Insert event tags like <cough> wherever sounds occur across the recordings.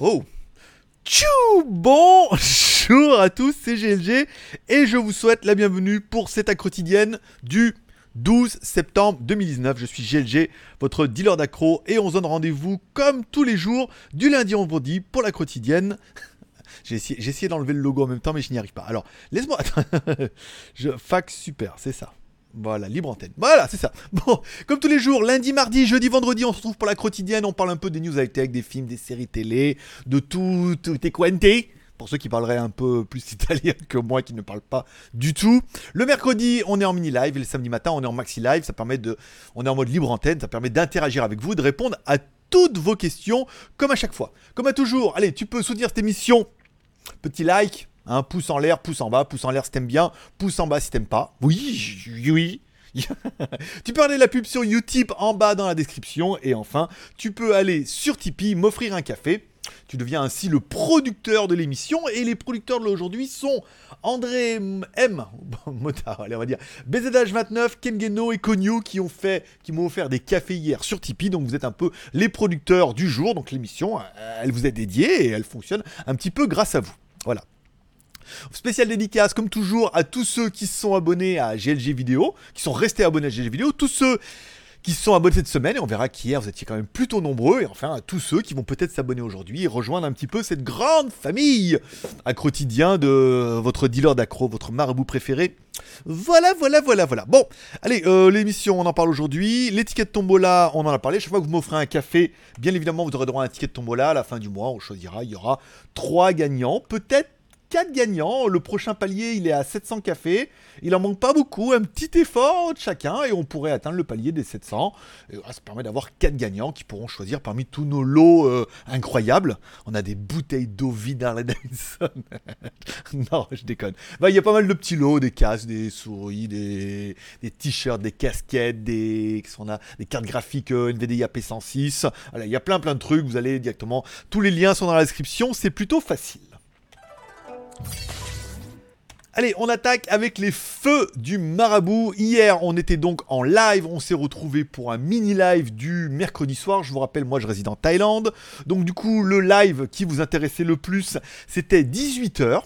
Oh Tchou Bonjour à tous, c'est GLG et je vous souhaite la bienvenue pour cette quotidienne du 12 septembre 2019. Je suis GLG, votre dealer d'accro et on se donne rendez-vous comme tous les jours du lundi au vendredi pour la quotidienne. <laughs> J'ai essayé, d'enlever le logo en même temps mais je n'y arrive pas. Alors, laisse-moi... <laughs> je... Fax super, c'est ça. Voilà, libre antenne. Voilà, c'est ça. <laughs> Bon, comme tous les jours, lundi, mardi, jeudi, vendredi, on se retrouve pour la quotidienne. On parle un peu des news high-tech, des films, des séries télé, de tout, tout et quante. Pour ceux qui parleraient un peu plus <laughs> italien que moi, qui ne parle pas du tout. Le mercredi, on est en mini live. Et le samedi matin, on est en maxi live. Ça permet de, on est en mode libre antenne. Ça permet d'interagir avec vous, de répondre à toutes vos questions, comme à chaque fois. Comme à toujours. Allez, tu peux soutenir cette émission. Petit like, un pouce en l'air, pouce en bas, pouce en l'air si t'aimes bien, pouce en bas si t'aimes pas. Oui, oui. <laughs> tu peux aller la pub sur Utip en bas dans la description. Et enfin, tu peux aller sur Tipeee, m'offrir un café. Tu deviens ainsi le producteur de l'émission. Et les producteurs de l'aujourd'hui sont André M, <laughs> motard, allez, on va dire, BZH29, Kengeno et Konyu qui ont fait, qui m'ont offert des cafés hier sur Tipeee. Donc vous êtes un peu les producteurs du jour. Donc l'émission, elle vous est dédiée et elle fonctionne un petit peu grâce à vous. Voilà. Spécial dédicace, comme toujours, à tous ceux qui se sont abonnés à GLG Vidéo, qui sont restés abonnés à GLG Vidéo, tous ceux qui sont abonnés cette semaine, et on verra qu'hier vous étiez quand même plutôt nombreux, et enfin à tous ceux qui vont peut-être s'abonner aujourd'hui et rejoindre un petit peu cette grande famille à quotidien de votre dealer d'accro, votre marabout préféré. Voilà, voilà, voilà, voilà. Bon, allez, euh, l'émission, on en parle aujourd'hui. L'étiquette tombola, on en a parlé. Chaque fois que vous m'offrez un café, bien évidemment, vous aurez droit à un ticket tombola. À la fin du mois, on choisira, il y aura trois gagnants, peut-être 4 gagnants. Le prochain palier, il est à 700 cafés. Il en manque pas beaucoup. Un petit effort de chacun et on pourrait atteindre le palier des 700. Et ça permet d'avoir 4 gagnants qui pourront choisir parmi tous nos lots euh, incroyables. On a des bouteilles d'eau vide la Dyson. <laughs> non, je déconne. Bah, il y a pas mal de petits lots, des casques, des souris, des, t-shirts, des casquettes, des, a, des cartes graphiques euh, NVIDIA P106. il y a plein plein de trucs. Vous allez directement. Tous les liens sont dans la description. C'est plutôt facile. Allez, on attaque avec les feux du marabout. Hier, on était donc en live. On s'est retrouvé pour un mini live du mercredi soir. Je vous rappelle, moi, je réside en Thaïlande. Donc, du coup, le live qui vous intéressait le plus, c'était 18h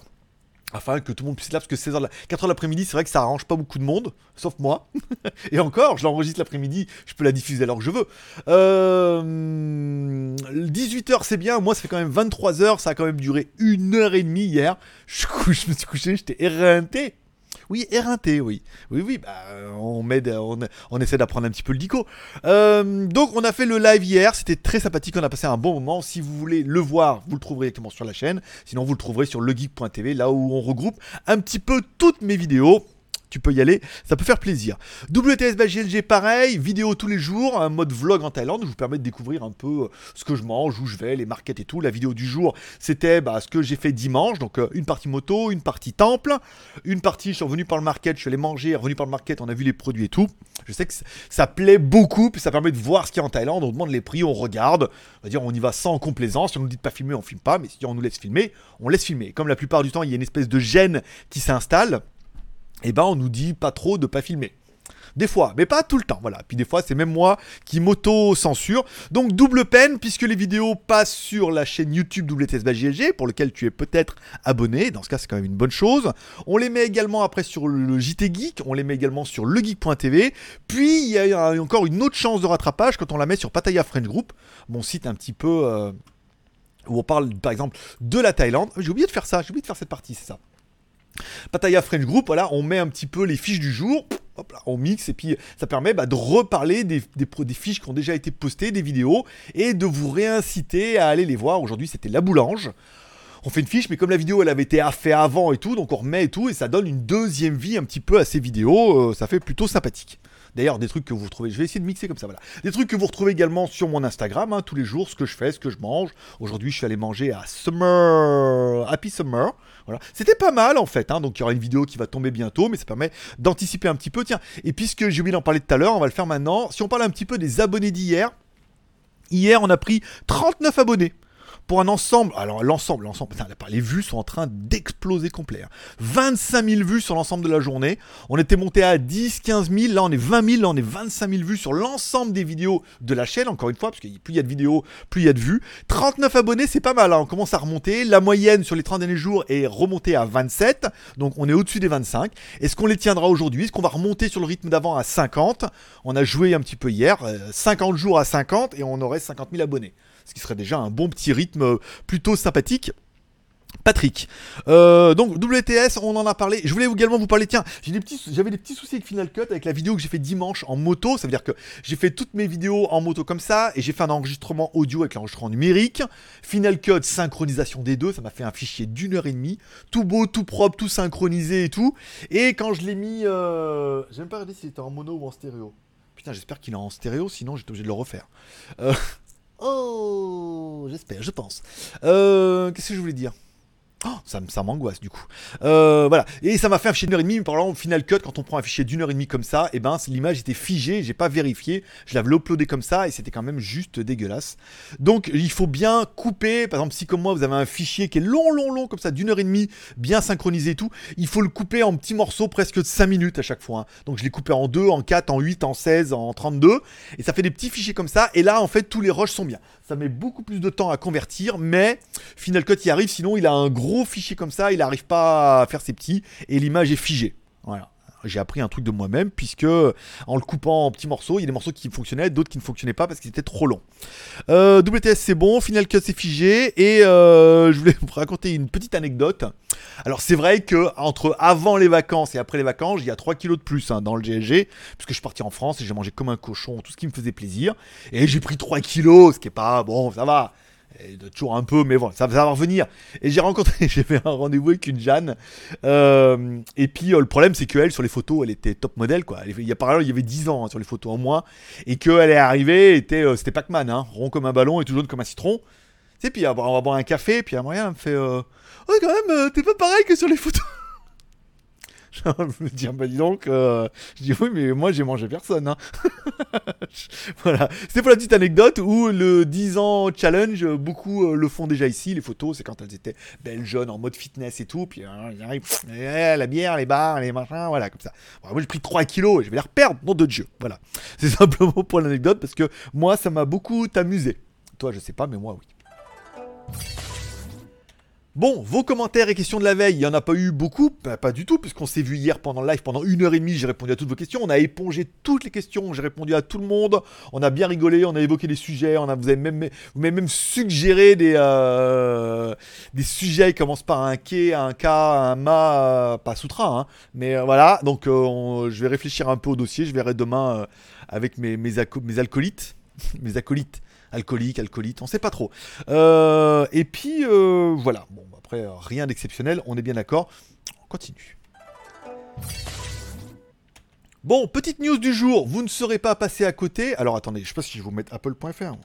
afin que tout le monde puisse là, parce que 16h, 4h l'après-midi, c'est vrai que ça arrange pas beaucoup de monde, sauf moi. <laughs> et encore, je l'enregistre l'après-midi, je peux la diffuser alors que je veux. 18h, euh, c'est bien, moi, ça fait quand même 23h, ça a quand même duré une heure et demie hier. Je, <laughs> je me suis couché, j'étais éreinté. Oui, éreinté, oui. Oui, oui, bah, on, on, on essaie d'apprendre un petit peu le dico. Euh, donc, on a fait le live hier, c'était très sympathique, on a passé un bon moment. Si vous voulez le voir, vous le trouverez directement sur la chaîne. Sinon, vous le trouverez sur legeek.tv, là où on regroupe un petit peu toutes mes vidéos tu peux y aller, ça peut faire plaisir. WTS pareil, vidéo tous les jours, un mode vlog en Thaïlande, je vous permet de découvrir un peu euh, ce que je mange, où je vais, les markets et tout. La vidéo du jour, c'était bah, ce que j'ai fait dimanche, donc euh, une partie moto, une partie temple, une partie, je suis revenu par le market, je suis allé manger, revenu par le market, on a vu les produits et tout. Je sais que ça plaît beaucoup, puis ça permet de voir ce qu'il y a en Thaïlande, on demande les prix, on regarde, on va dire on y va sans complaisance, si on nous dit de pas filmer, on filme pas, mais si on nous laisse filmer, on laisse filmer. Comme la plupart du temps, il y a une espèce de gêne qui s'installe, eh ben on nous dit pas trop de pas filmer. Des fois, mais pas tout le temps, voilà. Puis des fois, c'est même moi qui m'auto-censure. Donc double peine, puisque les vidéos passent sur la chaîne YouTube WTSBGLG, pour lequel tu es peut-être abonné. Dans ce cas, c'est quand même une bonne chose. On les met également après sur le JT Geek, on les met également sur legeek.tv. Puis, il y a encore une autre chance de rattrapage quand on la met sur Pattaya French Group, mon site un petit peu... Euh, où on parle, par exemple, de la Thaïlande. J'ai oublié de faire ça, j'ai oublié de faire cette partie, c'est ça. Pataya French Group, voilà, on met un petit peu les fiches du jour, on mixe et puis ça permet bah, de reparler des, des, fiches qui ont déjà été postées, des vidéos, et de vous réinciter à aller les voir. Aujourd'hui, c'était la boulange. On fait une fiche, mais comme la vidéo elle avait été faite avant et tout, donc on remet et tout, et ça donne une deuxième vie un petit peu à ces vidéos. Euh, ça fait plutôt sympathique. D'ailleurs, des trucs que vous retrouvez, je vais essayer de mixer comme ça, voilà. Des trucs que vous retrouvez également sur mon Instagram, hein, tous les jours, ce que je fais, ce que je mange. Aujourd'hui, je suis allé manger à Summer, Happy Summer. Voilà. C'était pas mal en fait, hein, donc il y aura une vidéo qui va tomber bientôt, mais ça permet d'anticiper un petit peu. Tiens, et puisque j'ai oublié d'en parler tout à l'heure, on va le faire maintenant. Si on parle un petit peu des abonnés d'hier, hier on a pris 39 abonnés. Pour un ensemble. Alors l'ensemble, l'ensemble, les vues sont en train d'exploser complet. 25 hein. 000 vues sur l'ensemble de la journée. On était monté à 10, 15 000, là on est 20 000, là on est 25 000 vues sur l'ensemble des vidéos de la chaîne, encore une fois, parce que plus il y a de vidéos, plus il y a de vues. 39 abonnés, c'est pas mal, hein. on commence à remonter. La moyenne sur les 30 derniers jours est remontée à 27, donc on est au-dessus des 25. Est-ce qu'on les tiendra aujourd'hui? Est-ce qu'on va remonter sur le rythme d'avant à 50 On a joué un petit peu hier, 50 euh, jours à 50 et on aurait 50 000 abonnés ce qui serait déjà un bon petit rythme plutôt sympathique. Patrick. Euh, donc WTS, on en a parlé. Je voulais également vous parler. Tiens, j'avais des petits, j'avais des petits soucis avec Final Cut avec la vidéo que j'ai fait dimanche en moto. Ça veut dire que j'ai fait toutes mes vidéos en moto comme ça et j'ai fait un enregistrement audio avec l'enregistrement numérique. Final Cut, synchronisation des deux. Ça m'a fait un fichier d'une heure et demie, tout beau, tout propre, tout synchronisé et tout. Et quand je l'ai mis, euh... j'ai même pas regardé s'il était en mono ou en stéréo. Putain, j'espère qu'il est en stéréo, sinon j'étais obligé de le refaire. Euh... Oh, j'espère, je pense. Euh, Qu'est-ce que je voulais dire? Oh, ça, m'angoisse du coup. Euh, voilà. Et ça m'a fait un fichier d'une heure et demie. Par exemple, Final Cut, quand on prend un fichier d'une heure et demie comme ça, et eh ben l'image était figée, j'ai pas vérifié. Je l'avais uploadé comme ça et c'était quand même juste dégueulasse. Donc il faut bien couper. Par exemple, si comme moi vous avez un fichier qui est long, long, long comme ça, d'une heure et demie, bien synchronisé et tout, il faut le couper en petits morceaux presque de 5 minutes à chaque fois. Hein. Donc je l'ai coupé en 2, en 4, en 8, en 16, en 32. Et ça fait des petits fichiers comme ça. Et là, en fait, tous les rushs sont bien. Ça met beaucoup plus de temps à convertir, mais Final Cut y arrive. Sinon, il a un gros fichier comme ça, il n'arrive pas à faire ses petits et l'image est figée. Voilà j'ai appris un truc de moi-même, puisque en le coupant en petits morceaux, il y a des morceaux qui fonctionnaient, d'autres qui ne fonctionnaient pas parce qu'ils étaient trop longs. Euh, WTS c'est bon, Final Cut c'est figé, et euh, je voulais vous raconter une petite anecdote. Alors c'est vrai que entre avant les vacances et après les vacances, il y a 3 kilos de plus hein, dans le GLG, puisque je suis parti en France et j'ai mangé comme un cochon, tout ce qui me faisait plaisir, et j'ai pris 3 kilos, ce qui est pas bon, ça va toujours un peu, mais bon, ça, va revenir. Et j'ai rencontré, <laughs> j'ai fait un rendez-vous avec une Jeanne. Euh, et puis euh, le problème, c'est qu'elle, sur les photos, elle était top modèle, quoi. il y a par il y avait 10 ans hein, sur les photos en moins. Et qu'elle est arrivée, était, euh, c'était Pac-Man, hein, rond comme un ballon et tout jaune comme un citron. Sais, puis on va boire un café, puis à moyen, elle me fait Oh, quand même, t'es pas pareil que sur les photos. <laughs> De me bah dis donc, euh, je dis oui, mais moi j'ai mangé personne. Hein. <laughs> voilà, c'était pour la petite anecdote où le 10 ans challenge, beaucoup euh, le font déjà ici. Les photos, c'est quand elles étaient belles, jeunes, en mode fitness et tout. Puis hein, arrivent, la bière, les bars, les machins, voilà, comme ça. moi j'ai pris 3 kilos et je vais les reperdre, nom de Dieu. Voilà, <laughs> c'est simplement pour l'anecdote parce que moi ça m'a beaucoup amusé. Toi, je sais pas, mais moi oui. Bon, vos commentaires et questions de la veille, il n'y en a pas eu beaucoup, pas du tout, puisqu'on s'est vu hier pendant le live, pendant une heure et demie, j'ai répondu à toutes vos questions, on a épongé toutes les questions, j'ai répondu à tout le monde, on a bien rigolé, on a évoqué des sujets, on a, vous même, m'avez même suggéré des, euh, des sujets qui commencent par un quai, un K, un ma, pas soutra, hein, mais euh, voilà, donc euh, je vais réfléchir un peu au dossier, je verrai demain avec mes, mes, mes alcoolites, <laughs> mes acolytes alcoolique, alcoolite, on sait pas trop. Euh, et puis euh, voilà, bon après rien d'exceptionnel, on est bien d'accord. On continue. Bon, petite news du jour, vous ne serez pas passé à côté. Alors attendez, je sais pas si je vais vous mettre apple.fr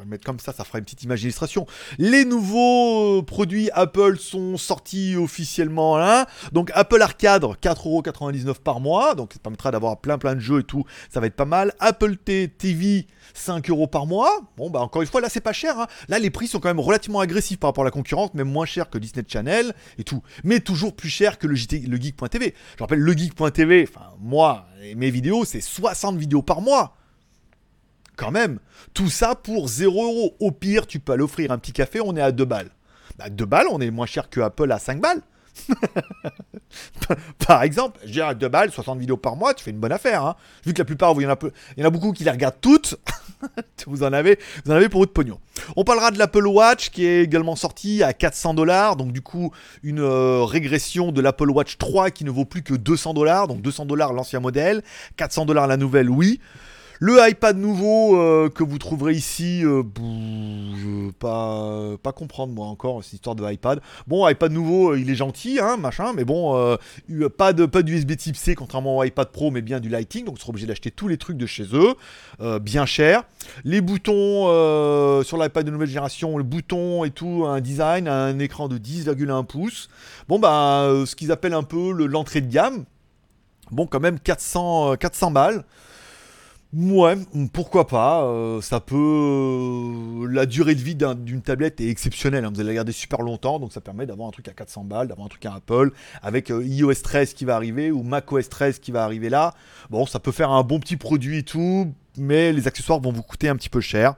va le mettre comme ça, ça fera une petite image d'illustration. Les nouveaux euh, produits Apple sont sortis officiellement là. Donc Apple Arcade, 4,99€ par mois. Donc ça permettra d'avoir plein plein de jeux et tout. Ça va être pas mal. Apple TV, 5 euros par mois. Bon, bah encore une fois, là c'est pas cher. Hein. Là les prix sont quand même relativement agressifs par rapport à la concurrente, même moins cher que Disney Channel et tout. Mais toujours plus cher que le, le Geek.tv. Je rappelle, le Geek.tv, enfin moi, mes vidéos, c'est 60 vidéos par mois quand même. Tout ça pour 0 euros. Au pire, tu peux aller offrir un petit café, on est à 2 balles. Bah, 2 balles, on est moins cher que Apple à 5 balles. <laughs> par exemple, je dirais à 2 balles, 60 vidéos par mois, tu fais une bonne affaire. Hein. Vu que la plupart, il y, en a beaucoup qui les regardent toutes, <laughs> vous, en avez, vous en avez pour votre pognon. On parlera de l'Apple Watch qui est également sorti à 400 dollars, donc du coup une euh, régression de l'Apple Watch 3 qui ne vaut plus que 200 dollars, donc 200 dollars l'ancien modèle, 400 dollars la nouvelle, oui. Le iPad nouveau euh, que vous trouverez ici, euh, je pas, pas comprendre moi encore cette histoire de iPad. Bon, iPad nouveau, euh, il est gentil, hein, machin, mais bon, pas de pas d'USB Type C contrairement au iPad Pro, mais bien du Lighting, donc on sera obligé d'acheter tous les trucs de chez eux, bien cher. Les boutons sur l'iPad de nouvelle génération, le bouton et tout, un design, un écran de 10,1 pouces. Bon bah, ce qu'ils appellent un peu l'entrée de gamme. Bon, quand même 400, 400 balles. Ouais, pourquoi pas. euh, ça peut. euh, la durée de vie d'un- d'une tablette est exceptionnelle. hein, vous allez la garder super longtemps, donc ça permet d'avoir un truc à 400 balles, d'avoir un truc à Apple, avec euh, iOS 13 qui va arriver ou macOS 13 qui va arriver là. Bon, ça peut faire un bon petit produit et tout, mais les accessoires vont vous coûter un petit peu cher.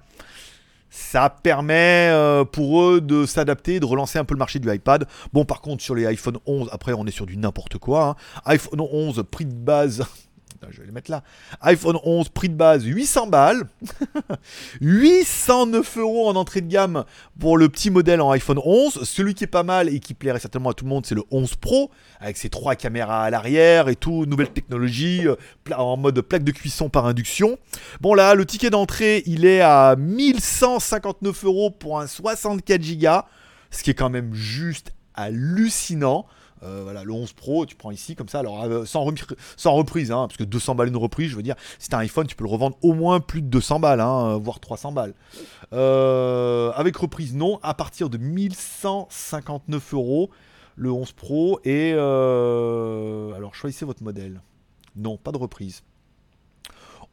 Ça permet pour eux de s'adapter, de relancer un peu le marché du iPad. Bon, par contre, sur les iPhone 11, après, on est sur du n'importe quoi. hein. iPhone 11, prix de base. Je vais les mettre là. iPhone 11, prix de base 800 balles. <laughs> 809 euros en entrée de gamme pour le petit modèle en iPhone 11. Celui qui est pas mal et qui plairait certainement à tout le monde, c'est le 11 Pro, avec ses trois caméras à l'arrière et tout, nouvelle technologie, euh, en mode plaque de cuisson par induction. Bon là, le ticket d'entrée, il est à 1159 euros pour un 64 Go, ce qui est quand même juste hallucinant. Euh, voilà, le 11 Pro, tu prends ici comme ça, alors euh, sans, remi- sans reprise, hein, parce que 200 balles une reprise, je veux dire, si t'as un iPhone, tu peux le revendre au moins plus de 200 balles, hein, euh, voire 300 balles. Avec reprise, non, à partir de 1159 euros, le 11 Pro, et alors choisissez votre modèle. Non, pas de reprise.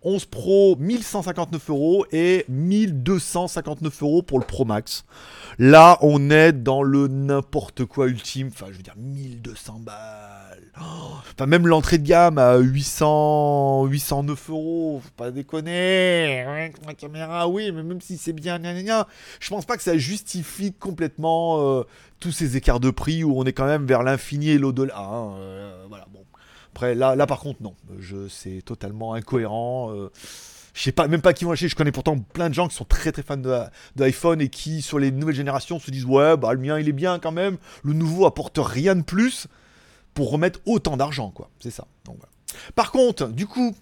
11 Pro 1159 euros et 1259 euros pour le Pro Max. Là, on est dans le n'importe quoi ultime. Enfin, je veux dire, 1200 balles. Enfin, même l'entrée de gamme à 800, 809 euros. Faut pas déconner. La caméra, oui, mais même si c'est bien, je pense pas que ça justifie complètement euh, tous ces écarts de prix où on est quand même vers l'infini et l'au-delà. hein. Euh, voilà, bon. Après, là, par contre, non. Je, c'est totalement incohérent. euh, je sais pas, même pas qui vont acheter. Je connais pourtant plein de gens qui sont très très fans de, iPhone et qui, sur les nouvelles générations, se disent Ouais, bah le mien il est bien quand même. Le nouveau apporte rien de plus pour remettre autant d'argent, quoi. C'est ça. Par contre, du coup,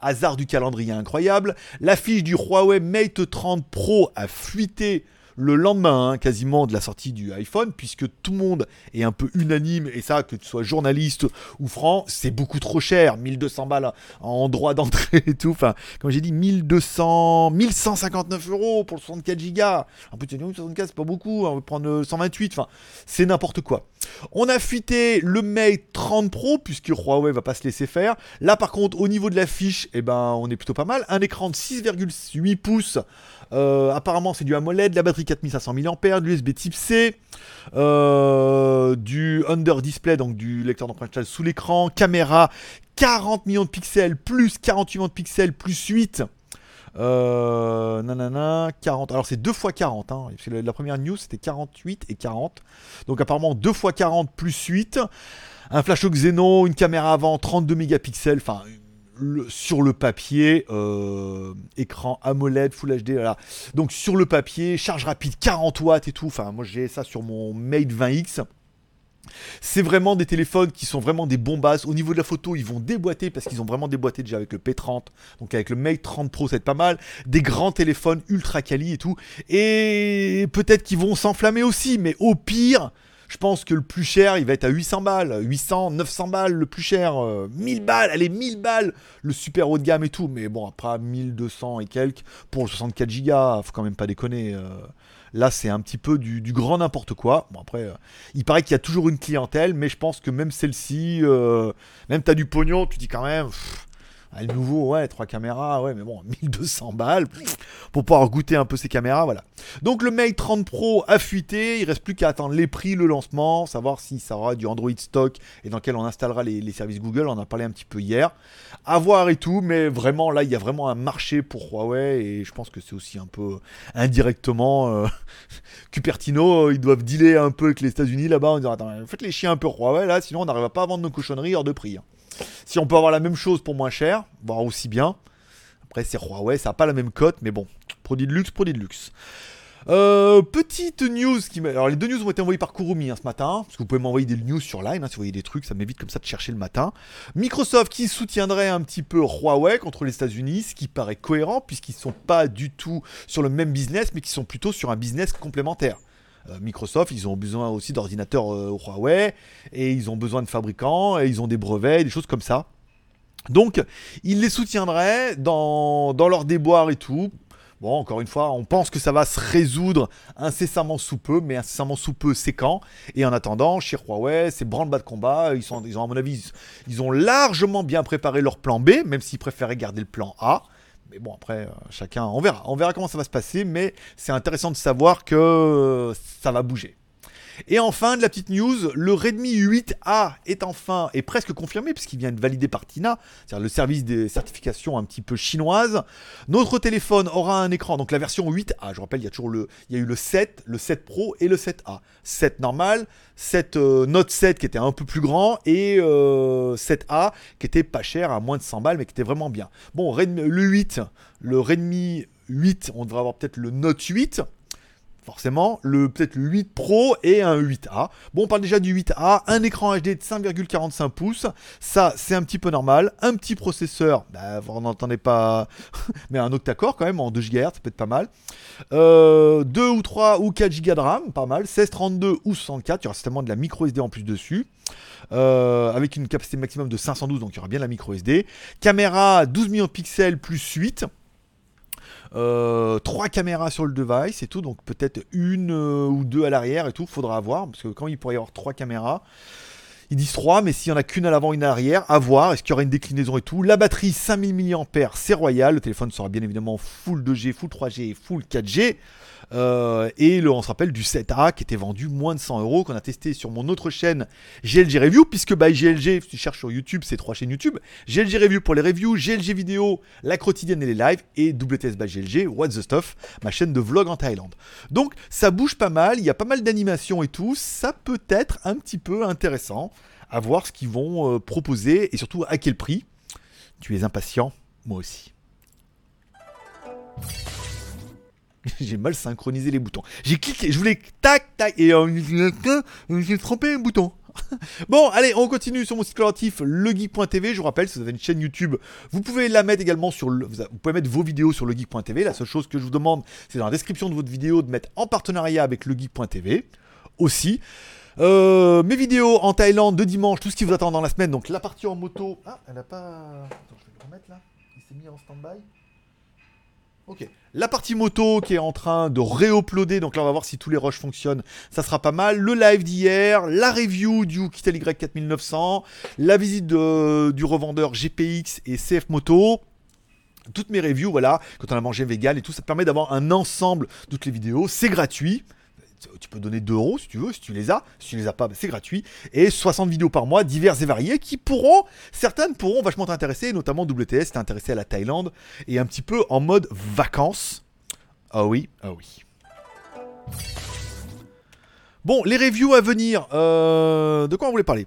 hasard du calendrier incroyable, l'affiche du Huawei Mate 30 Pro a fuité le lendemain hein, quasiment de la sortie du iPhone, puisque tout le monde est un peu unanime, et ça, que tu sois journaliste ou franc, c'est beaucoup trop cher, 1200 balles en droit d'entrée et tout, enfin, comme j'ai dit, 1200, 1159 euros pour le 64 Go. En plus, tu dis, oui, 64 c'est pas beaucoup, on va prendre euh, 128, enfin, c'est n'importe quoi. On a fuité le Mate 30 Pro, puisque Huawei va pas se laisser faire. Là, par contre, au niveau de la fiche, eh ben, on est plutôt pas mal. Un écran de 6,8 pouces. Euh, apparemment, c'est du AMOLED, la batterie 4500 mAh, de l'USB Type C, euh, du Under Display, donc du lecteur d'empreinte sous l'écran, caméra 40 millions de pixels, plus 48 millions de pixels, plus 8. Euh, nanana, 40. Alors c'est 2 x 40. Hein, parce que la première news c'était 48 et 40. Donc apparemment 2 x 40 plus 8. Un flash au Xenon, une caméra avant 32 mégapixels. Enfin, sur le papier, euh, écran AMOLED, Full HD, voilà. Donc sur le papier, charge rapide 40 watts et tout. Enfin, moi j'ai ça sur mon Mate 20X. C'est vraiment des téléphones qui sont vraiment des bombasses. Au niveau de la photo, ils vont déboîter parce qu'ils ont vraiment déboîté déjà avec le P30. Donc avec le Mate 30 Pro, c'est pas mal. Des grands téléphones ultra quali et tout. Et peut-être qu'ils vont s'enflammer aussi, mais au pire, je pense que le plus cher, il va être à 800 balles. 800, 900 balles, le plus cher. euh, 1000 balles, allez, 1000 balles, le super haut de gamme et tout. Mais bon, après, 1200 et quelques pour le 64 Go, faut quand même pas déconner. euh. Là, c'est un petit peu du, du grand n'importe quoi. Bon, après, euh, il paraît qu'il y a toujours une clientèle, mais je pense que même celle-ci, même t'as du pognon, tu dis quand même. pff, ah, le nouveau, ouais, trois caméras, ouais, mais bon, <laughs> 1200 balles pour pouvoir goûter un peu ces caméras, voilà. Donc le Mate 30 Pro a fuité, il reste plus qu'à attendre les prix, le lancement, savoir si ça aura du Android stock et dans lequel on installera les, services Google, on en a parlé un petit peu hier. À voir et tout, mais vraiment là, il y a vraiment un marché pour Huawei et je pense que c'est aussi un peu indirectement euh, <laughs> Cupertino, ils doivent dealer un peu avec les États-Unis là-bas en disant attends, faites les chiens un peu Huawei là, sinon on n'arrivera pas à vendre nos cochonneries hors de prix. hein. Si on peut avoir la même chose pour moins cher, voire aussi bien, après c'est Huawei, ça n'a pas la même cote, mais bon, produit de luxe, produit de luxe. Euh, petite news qui Alors les deux news ont été envoyées par Kurumi hein, ce matin, parce que vous pouvez m'envoyer des news sur Line, hein, si vous voyez des trucs, ça m'évite comme ça de chercher le matin. Microsoft qui soutiendrait un petit peu Huawei contre les États-Unis, ce qui paraît cohérent, puisqu'ils sont pas du tout sur le même business, mais qui sont plutôt sur un business complémentaire. Euh, Microsoft, ils ont besoin aussi d'ordinateurs euh, Huawei, et ils ont besoin de fabricants, et ils ont des brevets, des choses comme ça. Donc, ils les soutiendraient dans, dans leur déboire et tout. Bon, encore une fois, on pense que ça va se résoudre incessamment sous peu, mais incessamment sous peu, c'est quand? Et en attendant, chez Huawei, c'est branle-bas de combat. Ils, ils ont, à mon avis, ils ont largement bien préparé leur plan B, même s'ils préféraient garder le plan A. Mais bon, après, chacun, on verra. On verra comment ça va se passer, mais c'est intéressant de savoir que ça va bouger. Et enfin, de la petite news, le Redmi 8A est enfin, est presque confirmé, puisqu'il vient de valider par Tina, c'est-à-dire le service des certifications un petit peu chinoise. Notre téléphone aura un écran, donc la version 8A, je rappelle, il y a toujours le, il y a eu le 7, le 7 Pro et le 7A. 7 normal, 7 euh, Note 7 qui était un peu plus grand, et 7A euh, qui était pas cher, à moins de 100 balles, mais qui était vraiment bien. Bon, le 8, le Redmi 8, on devrait avoir peut-être le Note 8 forcément, le peut-être le 8 Pro et un 8A. Bon, on parle déjà du 8A, un écran HD de 5,45 pouces, ça c'est un petit peu normal, un petit processeur, bah, vous n'entendez pas, <laughs> mais un octa-core quand même en 2 GHz, ça peut être pas mal. 2 euh, ou 3 ou 4 Go de RAM, pas mal, 1632 ou 64, il y aura certainement de la micro SD en plus dessus. Euh, avec une capacité maximum de 512, donc il y aura bien la micro SD. Caméra 12 millions de pixels plus 8. Euh, trois caméras sur le device et tout, donc peut-être une euh, ou deux à l'arrière et tout, faudra voir, parce que quand il pourrait y avoir trois caméras, ils disent 3, mais s'il n'y en a qu'une à l'avant, une à l'arrière, à voir. Est-ce qu'il y aura une déclinaison et tout? La batterie 5000 mAh, c'est royal. Le téléphone sera bien évidemment full 2G, full 3G et full 4G. Euh, et on se rappelle du 7A qui était vendu moins de 100 euros, qu'on a testé sur mon autre chaîne GLG Review, puisque by GLG, si tu cherches sur YouTube, c'est trois chaînes YouTube. GLG Review pour les reviews, GLG Vidéo, la quotidienne et les lives, et WTS GLG, What's the Stuff, ma chaîne de vlog en Thaïlande. Donc ça bouge pas mal, il y a pas mal d'animations et tout, ça peut être un petit peu intéressant à voir ce qu'ils vont euh, proposer et surtout à quel prix. Tu es impatient, moi aussi. <laughs> J'ai mal synchronisé les boutons. J'ai cliqué, je voulais tac tac et j'ai trompé un bouton. <laughs> bon, allez, on continue sur mon site relatif legeek.tv. Je vous rappelle, si vous avez une chaîne YouTube, vous pouvez la mettre également sur le, vous pouvez mettre vos vidéos sur legeek.tv. La seule chose que je vous demande, c'est dans la description de votre vidéo de mettre en partenariat avec legeek.tv aussi. Euh, mes vidéos en Thaïlande de dimanche, tout ce qui vous attend dans la semaine. Donc la partie en moto. Ah, elle a pas. Attends, je vais le remettre là. Il s'est mis en stand-by. Ok. La partie moto qui est en train de réuploader, donc là on va voir si tous les rushs fonctionnent, ça sera pas mal. Le live d'hier, la review du Kittel Y4900, la visite du revendeur GPX et CF Moto. Toutes mes reviews, voilà, quand on a mangé vegan et tout, ça permet d'avoir un ensemble de toutes les vidéos. C'est gratuit tu peux donner 2 euros si tu veux, si tu les as. Si tu les as pas, ben, c'est gratuit. Et 60 vidéos par mois, diverses et variées, qui pourront, certaines pourront vachement t'intéresser, notamment WTS, t'es intéressé à la Thaïlande, et un petit peu en mode vacances. Ah oui, ah oui. Bon, les reviews à venir. Euh, de quoi on voulait parler?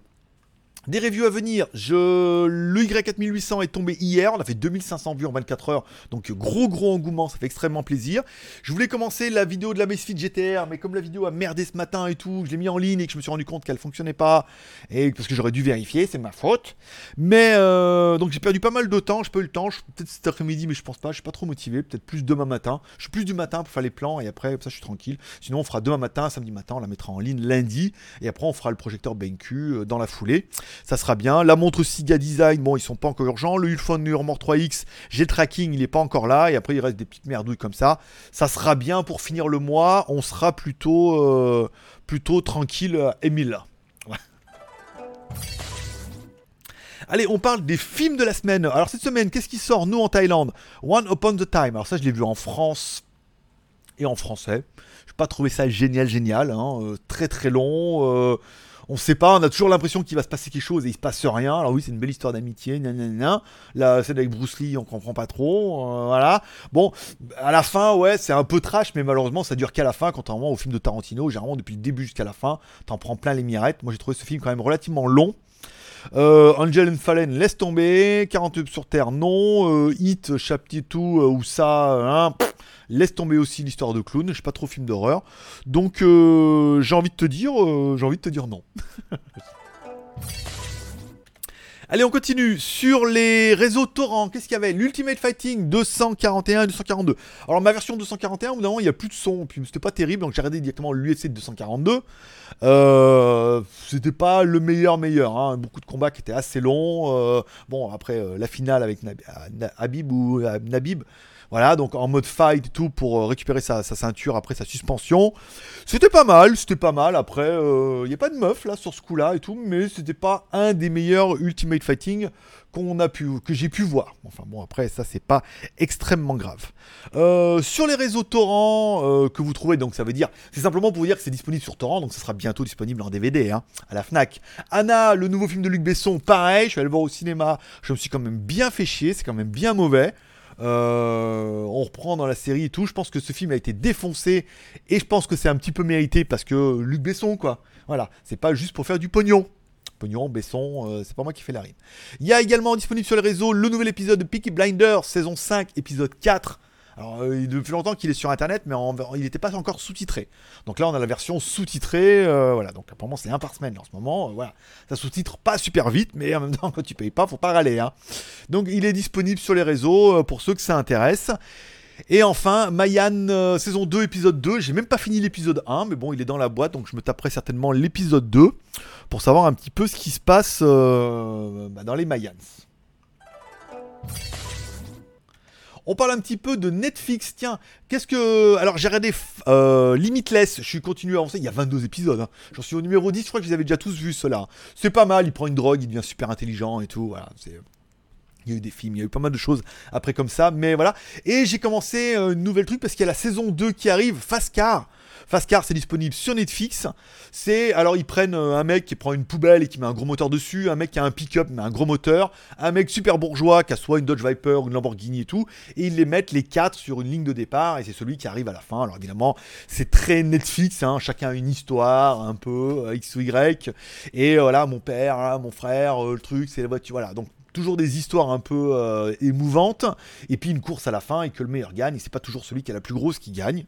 Des reviews à venir. Je... Le Y4800 est tombé hier. On a fait 2500 vues en 24 heures. Donc gros gros engouement. Ça fait extrêmement plaisir. Je voulais commencer la vidéo de la Mesfit GTR. Mais comme la vidéo a merdé ce matin et tout, je l'ai mis en ligne et que je me suis rendu compte qu'elle fonctionnait pas. Et parce que j'aurais dû vérifier. C'est ma faute. Mais euh, donc j'ai perdu pas mal de temps. Je eu le temps. Peut-être cet après-midi, mais je pense pas. Je suis pas trop motivé. Peut-être plus demain matin. Je suis plus du matin pour faire les plans. Et après, ça, je suis tranquille. Sinon, on fera demain matin, samedi matin. On la mettra en ligne lundi. Et après, on fera le projecteur BenQ euh, dans la foulée ça sera bien. La montre Siga Design, bon, ils sont pas encore urgents. Le Ulfone Urmor 3X, j'ai le tracking, il est pas encore là. Et après, il reste des petites merdouilles comme ça. Ça sera bien pour finir le mois. On sera plutôt, euh, plutôt tranquille, Emile. Allez, on parle des films de la semaine. Alors cette semaine, qu'est-ce qui sort nous en Thaïlande? One Upon the Time. Alors ça, je l'ai vu en France et en français. Je n'ai pas trouvé ça génial, génial. Hein. Euh, très très long. Euh, on sait pas, on a toujours l'impression qu'il va se passer quelque chose et il se passe rien. Alors oui, c'est une belle histoire d'amitié, Là, celle avec Bruce Lee, on comprend pas trop, euh, voilà. Bon, à la fin, ouais, c'est un peu trash, mais malheureusement, ça dure qu'à la fin. Quand on au film de Tarantino, généralement depuis le début jusqu'à la fin, t'en prends plein les mirettes. Moi, j'ai trouvé ce film quand même relativement long. Euh, Angel and Fallen, laisse tomber. 40 sur Terre, non. Euh, Hit, chapitre tout, ou ça, hein, laisse tomber aussi l'histoire de clown. Je suis pas trop film d'horreur. Donc euh, j'ai envie de te dire, euh, j'ai envie de te dire non. <laughs> Allez, on continue. Sur les réseaux torrents, qu'est-ce qu'il y avait? L'Ultimate Fighting 241 et 242. Alors, ma version 241, au bout il n'y a plus de son. Puis, c'était pas terrible, donc j'ai regardé directement l'UFC 242. Euh, c'était pas le meilleur, meilleur. Hein. Beaucoup de combats qui étaient assez longs. Euh, bon, après, la finale avec Habib ou Nabib Voilà, donc en mode fight et tout pour euh, récupérer sa, ceinture après sa suspension. C'était pas mal, c'était pas mal. Après, il euh, n'y a pas de meuf là sur ce coup-là et tout, mais c'était pas un des meilleurs Ultimate Fighting qu'on a pu, que j'ai pu voir. Enfin bon, après ça c'est pas extrêmement grave. Euh, sur les réseaux torrents que vous trouvez, donc ça veut dire, c'est simplement pour vous dire que c'est disponible sur torrent, donc ça sera bientôt disponible en DVD hein, à la Fnac. Anna, le nouveau film de Luc Besson, pareil, je suis allé le voir au cinéma, je me suis quand même bien fait chier, c'est quand même bien mauvais. Euh, on reprend dans la série et tout. Je pense que ce film a été défoncé et je pense que c'est un petit peu mérité parce que Luc Besson, quoi. Voilà, c'est pas juste pour faire du pognon. Pognon, Besson, euh, c'est pas moi qui fais la rime. Il y a également disponible sur les réseaux le nouvel épisode de Peaky Blinders, saison 5, épisode 4. Alors, euh, depuis longtemps qu'il est sur internet, mais il n'était pas encore sous-titré. Donc là, on a la version sous-titrée. Euh, voilà, donc apparemment, c'est un par semaine en ce moment. Euh, voilà, ça sous-titre pas super vite, mais en même temps, <laughs> quand tu payes pas, faut pas râler. Hein. Donc, il est disponible sur les réseaux pour ceux que ça intéresse. Et enfin, Mayan saison 2, épisode 2. J'ai même pas fini l'épisode 1, mais bon, il est dans la boîte, donc je me taperai certainement l'épisode 2 pour savoir un petit peu ce qui se passe bah, dans les Mayans. On parle un petit peu de Netflix. Tiens, qu'est-ce que. Alors, j'ai regardé euh, Limitless. Je suis continué à avancer. Il y a 22 épisodes. Hein. J'en suis au numéro 10. Je crois que les avais déjà tous vus, ceux-là. C'est pas mal. Il prend une drogue. Il devient super intelligent et tout. Il y a eu des films, il y a eu pas mal de choses après comme ça, mais voilà. Et j'ai commencé euh, une nouvelle truc parce qu'il y a la saison 2 qui arrive, Fast Car. Fast Car, c'est disponible sur Netflix. C'est alors ils prennent euh, un mec qui prend une poubelle et qui met un gros moteur dessus, un mec qui a un pick-up mais un gros moteur, un mec super bourgeois qui a soit une Dodge Viper ou une Lamborghini et tout, et ils les mettent les quatre sur une ligne de départ et c'est celui qui arrive à la fin. Alors évidemment, c'est très Netflix, hein. chacun a une histoire un peu euh, x ou y. Et euh, voilà, mon père, hein, mon frère, le truc, c'est la voiture. Voilà, donc toujours des histoires un peu émouvantes, et puis une course à la fin et que le meilleur gagne, et c'est pas toujours celui qui a la plus grosse qui gagne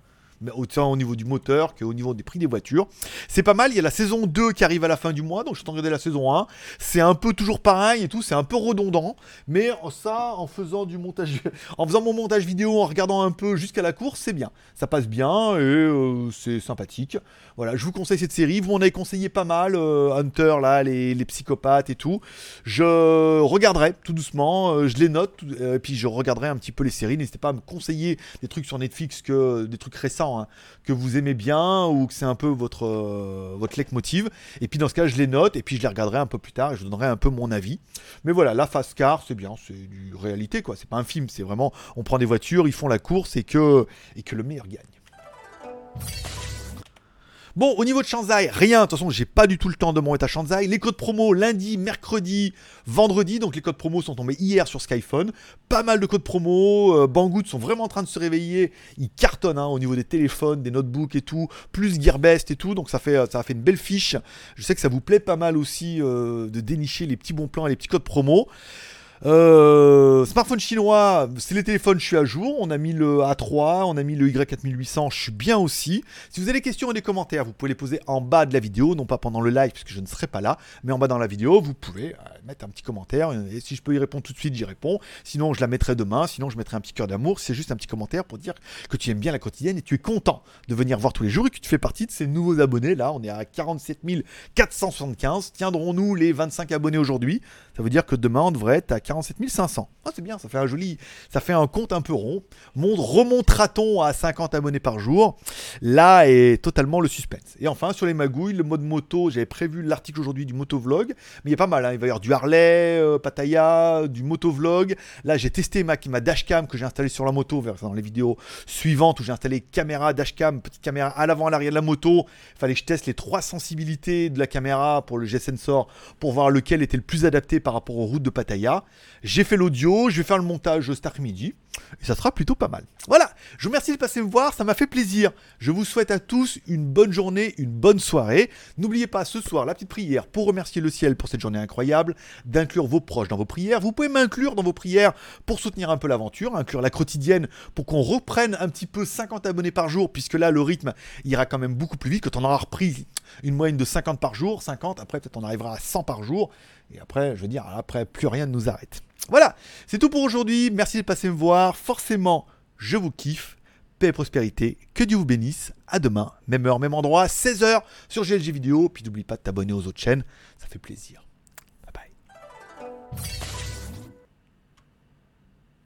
autant au niveau du moteur qu'au niveau des prix des voitures. C'est pas mal, il y a la saison 2 qui arrive à la fin du mois, donc je t'en regarder la saison 1. C'est un peu toujours pareil et tout, c'est un peu redondant, mais ça, en faisant du montage, <laughs> en faisant mon montage vidéo, en regardant un peu jusqu'à la course, c'est bien. Ça passe bien et euh, c'est sympathique. Voilà, je vous conseille cette série, vous m'en avez conseillé pas mal, euh, Hunter, là, les, psychopathes et tout. Je regarderai tout doucement, euh, je les note, et puis je regarderai un petit peu les séries. N'hésitez pas à me conseiller des trucs sur Netflix, que des trucs récents Hein, que vous aimez bien ou que c'est un peu votre, euh, votre leitmotiv. Et puis dans ce cas, je les note et puis je les regarderai un peu plus tard et je donnerai un peu mon avis. Mais voilà, la fast car, c'est bien, c'est du réalité quoi. C'est pas un film, c'est vraiment on prend des voitures, ils font la course et que, et que le meilleur gagne. Bon, au niveau de Shanzai, rien. De toute façon, j'ai pas du tout le temps de monter à Shanzai. Les codes promo lundi, mercredi, vendredi. Donc les codes promo sont tombés hier sur Skyphone. Pas mal de codes promo. Euh, Banggood sont vraiment en train de se réveiller. Ils cartonnent hein, au niveau des téléphones, des notebooks et tout. Plus Gearbest et tout. Donc ça, fait, ça a fait une belle fiche. Je sais que ça vous plaît pas mal aussi euh, de dénicher les petits bons plans et les petits codes promo. Euh, smartphone chinois, c'est les téléphones, je suis à jour. On a mis le A3, on a mis le Y4800, je suis bien aussi. Si vous avez des questions et des commentaires, vous pouvez les poser en bas de la vidéo, non pas pendant le live puisque je ne serai pas là, mais en bas dans la vidéo, vous pouvez euh, mettre un petit commentaire. Et si je peux y répondre tout de suite, j'y réponds. Sinon, je la mettrai demain. Sinon, je mettrai un petit cœur d'amour. C'est juste un petit commentaire pour dire que tu aimes bien la quotidienne et tu es content de venir voir tous les jours et que tu fais partie de ces nouveaux abonnés. Là, on est à 47 475. Tiendrons-nous les 25 abonnés aujourd'hui? Ça veut dire que demain, on devrait être à 47 500. Ah, c'est bien, ça fait un joli, ça fait un compte un peu rond. Remontera-t-on à 50 abonnés par jour? Là est totalement le suspense. Et enfin, sur les magouilles, le mode moto, j'avais prévu l'article aujourd'hui du motovlog, mais il y a pas mal, hein. il va y avoir du Harley, euh, Pattaya, du motovlog. Là, j'ai testé ma, ma dashcam que j'ai installée sur la moto, dans les vidéos suivantes où j'ai installé caméra, dashcam, petite caméra à l'avant, à l'arrière de la moto. Il fallait que je teste les trois sensibilités de la caméra pour le G-Sensor pour voir lequel était le plus adapté par rapport aux routes de Pattaya. J'ai fait l'audio, je vais faire le montage cet après-midi. Et ça sera plutôt pas mal. Voilà, je vous remercie de passer me voir, ça m'a fait plaisir. Je vous souhaite à tous une bonne journée, une bonne soirée. N'oubliez pas ce soir la petite prière pour remercier le ciel pour cette journée incroyable, d'inclure vos proches dans vos prières. Vous pouvez m'inclure dans vos prières pour soutenir un peu l'aventure, inclure la quotidienne pour qu'on reprenne un petit peu 50 abonnés par jour, puisque là le rythme ira quand même beaucoup plus vite quand on aura repris une moyenne de 50 par jour, 50, après peut-être on arrivera à 100 par jour. Et après, je veux dire, après, plus rien ne nous arrête. Voilà, c'est tout pour aujourd'hui. Merci de passer me voir. Forcément, je vous kiffe. Paix et prospérité. Que Dieu vous bénisse. À demain, même heure, même endroit, 16h sur GLG Vidéo. Puis n'oublie pas de t'abonner aux autres chaînes. Ça fait plaisir. Bye bye.